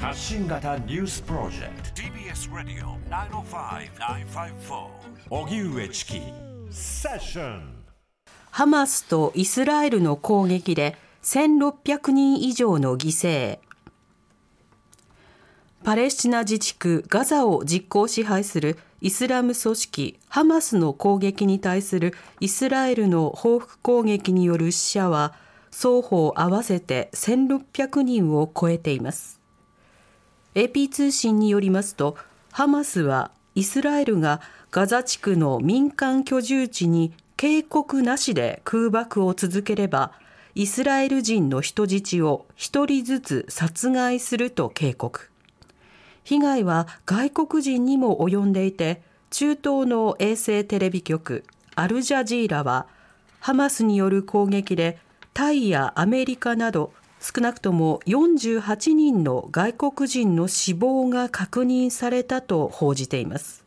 発信型ニュースプロジェクト。TBS ラディオ905-954おぎゅうえちきセッションハマスとイスラエルの攻撃で1600人以上の犠牲。パレスチナ自治区ガザを実効支配するイスラム組織ハマスの攻撃に対するイスラエルの報復攻撃による死者は双方合わせて1600人を超えています AP 通信によりますとハマスはイスラエルがガザ地区の民間居住地に警告なしで空爆を続ければイスラエル人の人質を一人ずつ殺害すると警告。被害は外国人にも及んでいて中東の衛星テレビ局アルジャジーラはハマスによる攻撃でタイやアメリカなど少なくとも48人の外国人の死亡が確認されたと報じています。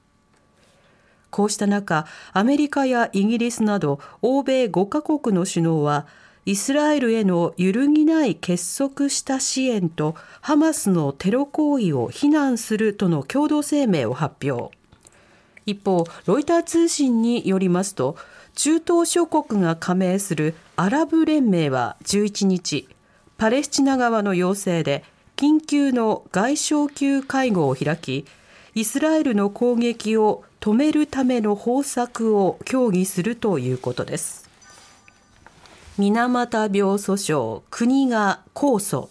こうした中アメリカやイギリスなど欧米5カ国の首脳はイスラエルへの揺るぎない結束した支援とハマスのテロ行為を非難するとの共同声明を発表。一方ロイター通信によりますと中東諸国が加盟するアラブ連盟は11日パレスチナ側の要請で緊急の外相級会合を開きイスラエルの攻撃を止めるための方策を協議するということです。水俣病訴訟国が控訴。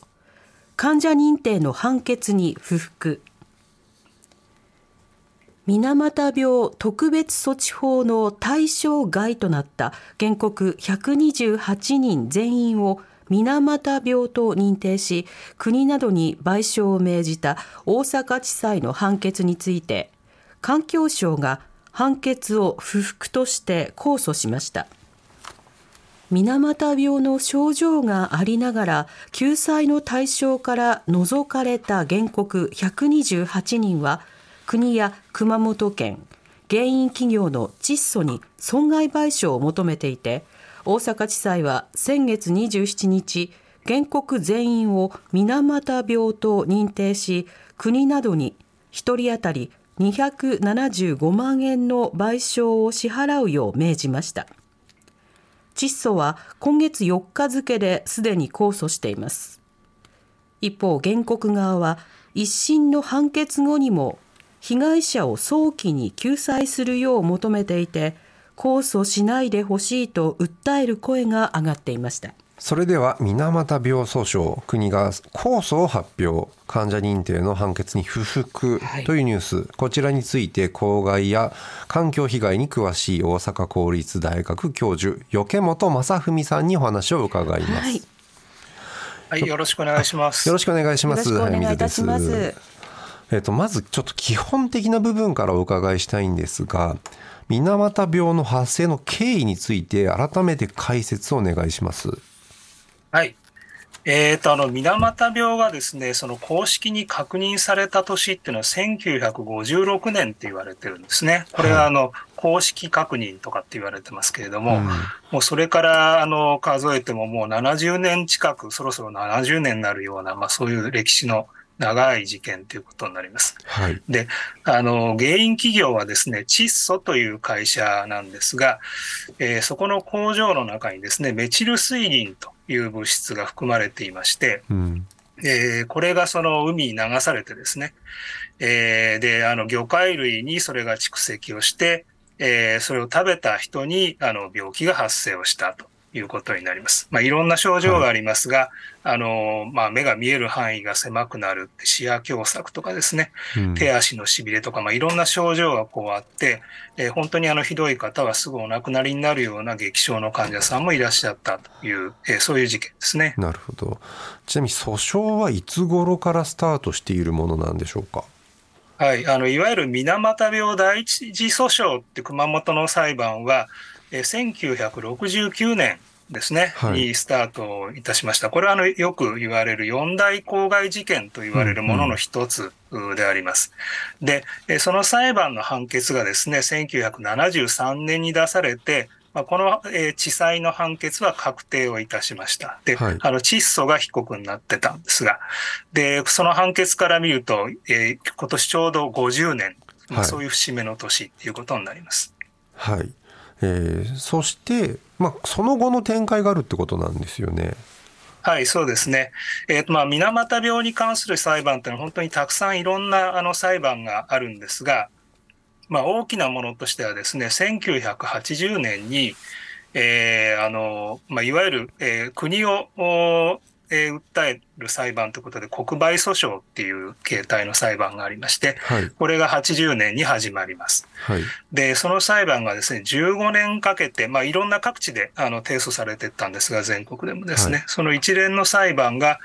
患者認定の判決に不服。水俣病特別措置法の対象外となった原告128人全員を水俣病と認定し国などに賠償を命じた大阪地裁の判決について環境省が判決を不服として控訴しました。水俣病の症状がありながら救済の対象から除かれた原告128人は国や熊本県原因企業の窒素に損害賠償を求めていて大阪地裁は先月27日原告全員を水俣病と認定し国などに1人当たり275万円の賠償を支払うよう命じました。窒素は今月4日付ですでに控訴しています。一方原告側は一審の判決後にも被害者を早期に救済するよう求めていて控訴しないでほしいと訴える声が上がっていましたそれでは水俣病訴訟国が控訴を発表患者認定の判決に不服というニュース、はい、こちらについて公害や環境被害に詳しい大阪公立大学教授余本正文さんにお話を伺います、はいはい、よろしくお願いします。よろしくお願いします。お願いいたします。えっと、まずちょっと基本的な部分からお伺いしたいんですが、水俣病の発生の経緯について改めて解説をお願いします。はい。えーと、あの、水俣病がですね、その公式に確認された年っていうのは1956年って言われてるんですね。これはあの、公式確認とかって言われてますけれども、うん、もうそれからあの数えてももう70年近く、そろそろ70年になるような、まあそういう歴史の長い事件ということになります。はい、で、あの、原因企業はですね、窒素という会社なんですが、えー、そこの工場の中にですね、メチル水銀という物質が含まれていまして、うん、えー、これがその海に流されてですね、えー、で、あの、魚介類にそれが蓄積をして、えー、それを食べた人にあの病気が発生をしたと。いうことになります。まあ、いろんな症状がありますが、はい、あの、まあ、目が見える範囲が狭くなる、視野狭窄とかですね、うん、手足の痺れとか、まあ、いろんな症状がこうあって、えー、本当にあの、ひどい方はすぐお亡くなりになるような激症の患者さんもいらっしゃったという、えー、そういう事件ですね。なるほど。ちなみに訴訟はいつ頃からスタートしているものなんでしょうか？はい、あのいわゆる水俣病第一次訴訟って熊本の裁判は、1969年ですね、はい、にスタートいたしました。これはあのよく言われる四大公害事件と言われるものの一つであります。で、その裁判の判決がですね、1973年に出されて、まあ、この、えー地裁の判決は確定をいたしました。で、はいあの、窒素が被告になってたんですが、で、その判決から見ると、えー今年ちょうど50年、まあはいそういう節目の年っていうことになります。はい。えーそして、まあ、その後の展開があるってことなんですよね。はい、そうですね。えっ、と、まあ、水俣病に関する裁判ってのは本当にたくさんいろんなあの裁判があるんですが、まあ、大きなものとしてはですね、1980年に、えーあの、まあ、いわゆる、えー国を、えー訴える裁判ということで、国賠訴訟っていう形態の裁判がありまして、はい。これが80年に始まります。はい。で、その裁判がですね、15年かけて、まあ、いろんな各地であの提訴されていったんですが、全国でもですね、はその一連の裁判が、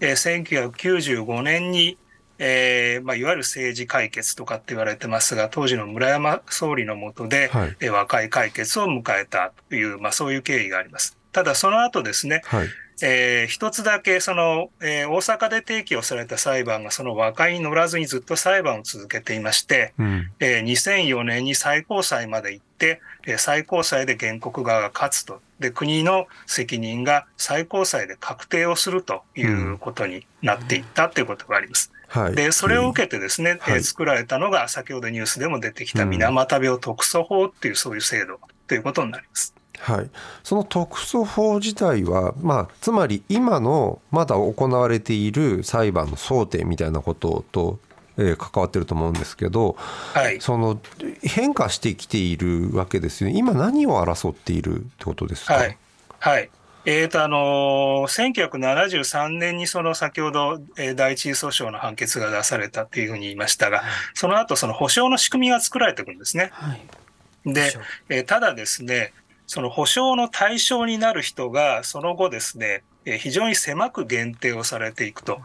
えー1995年に、えーまあ、いわゆる政治解決とかって言われてますが、当時の村山総理の下で、はいえー和解解決を迎えたという、まあ、そういう経緯があります。ただ、その後ですね、はい。えー一つだけその、えー大阪で提起をされた裁判がその和解に乗らずにずっと裁判を続けていまして、うん。えー2004年に最高裁まで行って、えー最高裁で原告側が勝つと。で、国の責任が最高裁で確定をするということになっていったということがあります。はい。で、それを受けてですね、作られたのが先ほどニュースでも出てきたうん水俣病特措法っていうそういう制度ということになります。はい、その特措法自体は、まあ、つまり今のまだ行われている裁判の争点みたいなことと、えー関わってると思うんですけどはい。その変化してきているわけですよね今何を争っているってことですか、はい。はい。えーと、あのー1973年にその先ほど、えー第一次訴訟の判決が出されたというふうに言いましたが、その後その保証の仕組みが作られていくんですね。はい。で、えーただですね、その保証の対象になる人がその後ですね、えー非常に狭く限定をされていくと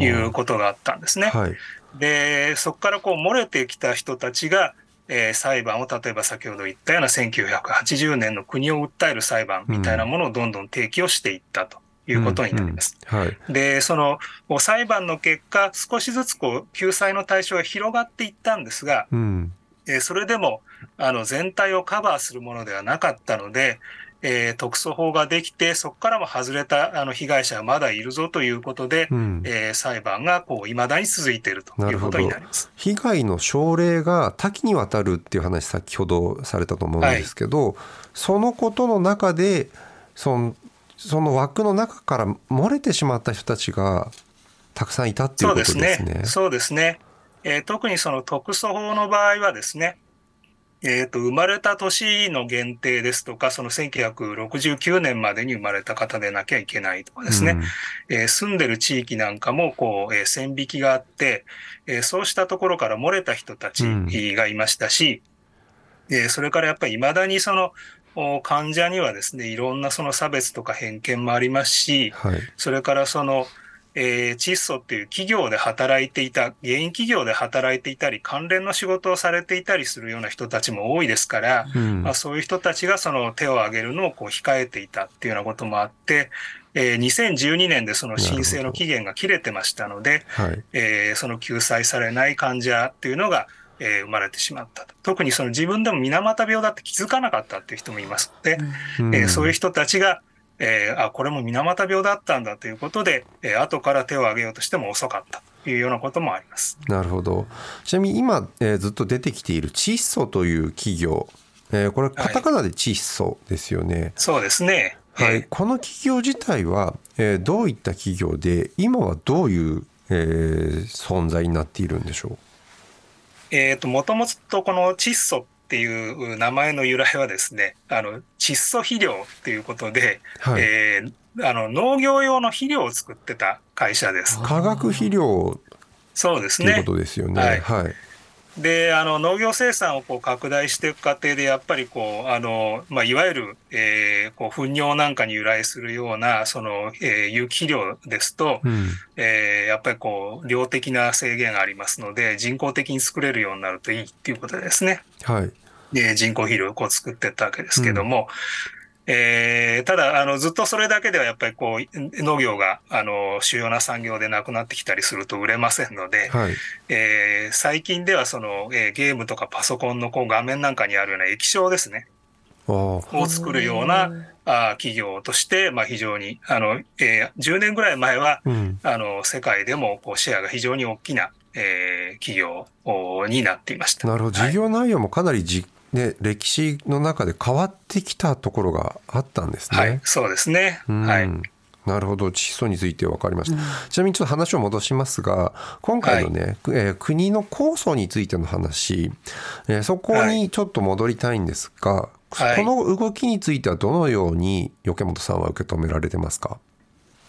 いうことがあったんですね。はい。で、そこからこう漏れてきた人たちが、えー裁判を例えば先ほど言ったような1980年の国を訴える裁判みたいなものをどんどん提起をしていったということになります。うん。うん。はい。で、その裁判の結果、少しずつこう救済の対象が広がっていったんですが、うんえーそれでもあの全体をカバーするものではなかったので、えー特措法ができて、そこからも外れたあの被害者がまだいるぞということで、うんえー裁判がこう未だに続いているということになります。被害の症例が多岐にわたるっていう話先ほどされたと思うんですけど、そのことの中でそのその枠の中から漏れてしまった人たちがたくさんいたっていうそうことですね。ですね。そうですね。えー特にその特措法の場合はですね、えーと、生まれた年の限定ですとか、その1969年までに生まれた方でなきゃいけないとかですね、えー住んでる地域なんかもこう、えー線引きがあって、えーそうしたところから漏れた人たちがいましたし、えーそれからやっぱり未だにそのお患者にはですね、いろんなその差別とか偏見もありますし、はい。それからその、えー、窒素っていう企業で働いていた、原因企業で働いていたり、関連の仕事をされていたりするような人たちも多いですから、うん。まあ、そういう人たちがその手を挙げるのをこう控えていたっていうようなこともあって、えー2012年でその申請の期限が切れてましたので、はい。えーその救済されない患者っていうのが、えー生まれてしまったと。特にその自分でも水俣病だって気づかなかったっていう人もいますので、うん。えーそういう人たちが、えーあ、これも水俣病だったんだということで、えー後から手を挙げようとしても遅かった。というようなこともあります。なるほど。ちなみに今、えーずっと出てきている窒素という企業、えーこれカタカナで窒素ですよね。そうですね。はい、えー。この企業自体は、えーどういった企業で今はどういう、えー存在になっているんでしょえっ、と、もともとこの窒素っていう名前の由来はですね、あの、窒素肥料っていうことで、う、はいえーあの、農業用の肥料を作ってた会社です。化学肥料そうですというこね。とですよね。はいはいで、あの、農業生産をこう拡大していく過程で、やっぱりこう、あの、まあ、いわゆる、えーこう、糞尿なんかに由来するような、その、えー有機肥料ですと、うんえーやっぱりこう、量的な制限がありますので、人工的に作れるようになるといいっていうことでですね。はいで、人工肥料をこう作っていったわけですけども、えーただ、あの、ずっとそれだけではやっぱりこう、農業が、あの、主要な産業でなくなってきたりすると売れませんので、はい。えー最近ではその、えーゲームとかパソコンのこう画面なんかにあるような液晶ですね。を作るようなあ企業として、まあ、非常にあの、えー10年ぐらい前は、うん。あの世界でもこうシェアが非常に大きな、えー企業おになっていました。なるほど。はい。事業内容もかなりじ、ね、歴史の中で変わってきたところがあったんですね。はい、そうですね。うん。はい。なるほど。窒素について分かりました、ちなみにちょっと話を戻しますが今回のね、えー国の構想についての話、えーそこにちょっと戻りたいんですが、はい。この動きについてはどのように余本さんは受け止められてますか？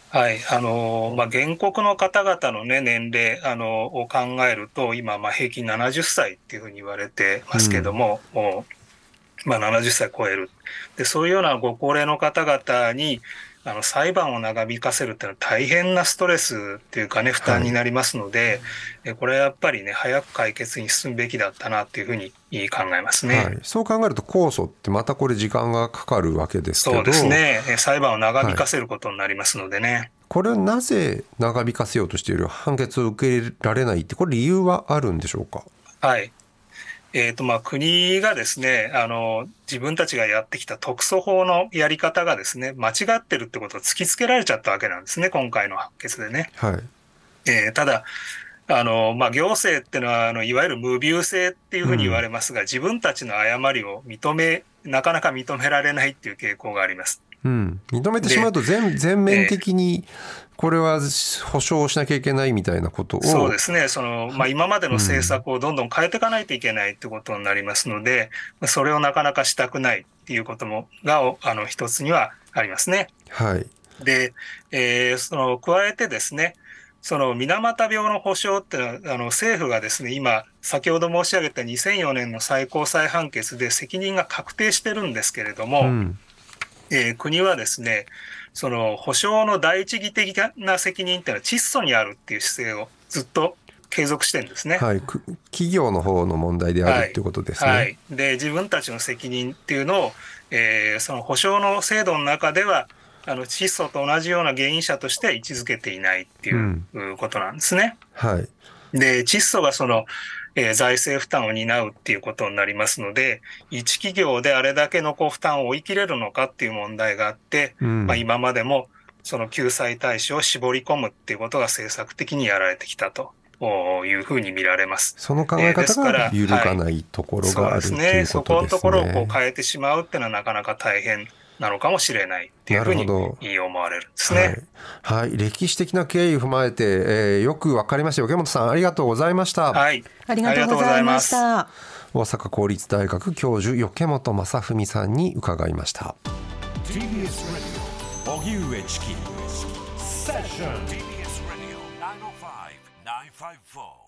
はい、あのまあ、原告の方々の、ね、年齢あのを考えると、今、まあ、平均70歳っていうふうに言われてますけども、もうまあ、70歳超える。で、そういうようなご高齢の方々に、あの裁判を長引かせるっていうのは大変なストレスっていうかね、負担になりますので、えこれはやっぱりね、早く解決に進むべきだったなっていうふうに考えますね。はい、そう考えると控訴ってまたこれ時間がかかるわけですけどそうですね、え裁判を長引かせることになりますのでね。これはなぜ長引かせようとしている？判決を受けられないってこれ理由はあるんでしょうか？はい。えーとまあ、国がですねあの、自分たちがやってきた特措法のやり方がですね、間違ってるってことを突きつけられちゃったわけなんですね、今回の判決でね。はいえーただ、あのまあ、行政っていうのはあの、いわゆる無病性っていうふうに言われますが、自分たちの誤りを認め、なかなか認められないっていう傾向があります。うん、認めてしまうと全全面的にこれは保証しなきゃいけないみたいなことを。そうですね、そのまあ、今までの政策をどんどん変えていかないといけないってことになりますので、それをなかなかしたくないっていうこともがおあの一つにはありますね。はい。で、えーその加えてですね、その水俣病の保障っていうのは、あの政府がですね、今、先ほど申し上げた2004年の最高裁判決で責任が確定してるんですけれども、うんえー国はですね、その保障の第一義的な責任っていうのは窒素にあるっていう姿勢をずっと継続してるんですね。はい、く企業の方の問題であるっていうことですね。はい、で自分たちの責任っていうのを、えーその保障の制度の中ではあの窒素と同じような原因者として位置づけていないっていううことなんですね。はいで窒素がその、えー財政負担を担うっていうことになりますので一企業であれだけのこう負担を追い切れるのかっていう問題があって、うんまあ、今までもその救済対象を絞り込むっていうことが政策的にやられてきたというふうに見られます。その考え方が揺るがないところがあるっていうことですね。そこのところをこう変えてしまうっていうのはなかなか大変なのかもしれないっていうふうに思われるんですね。はい、はい、歴史的な経緯を踏まえて、えーよくわかりました余本さんありがとうございました、はい。ありがとうございましあた。大阪公立大学教授余本正文さんに伺いました。TBS Radio 荻上チキセッション TBS Radio 905 954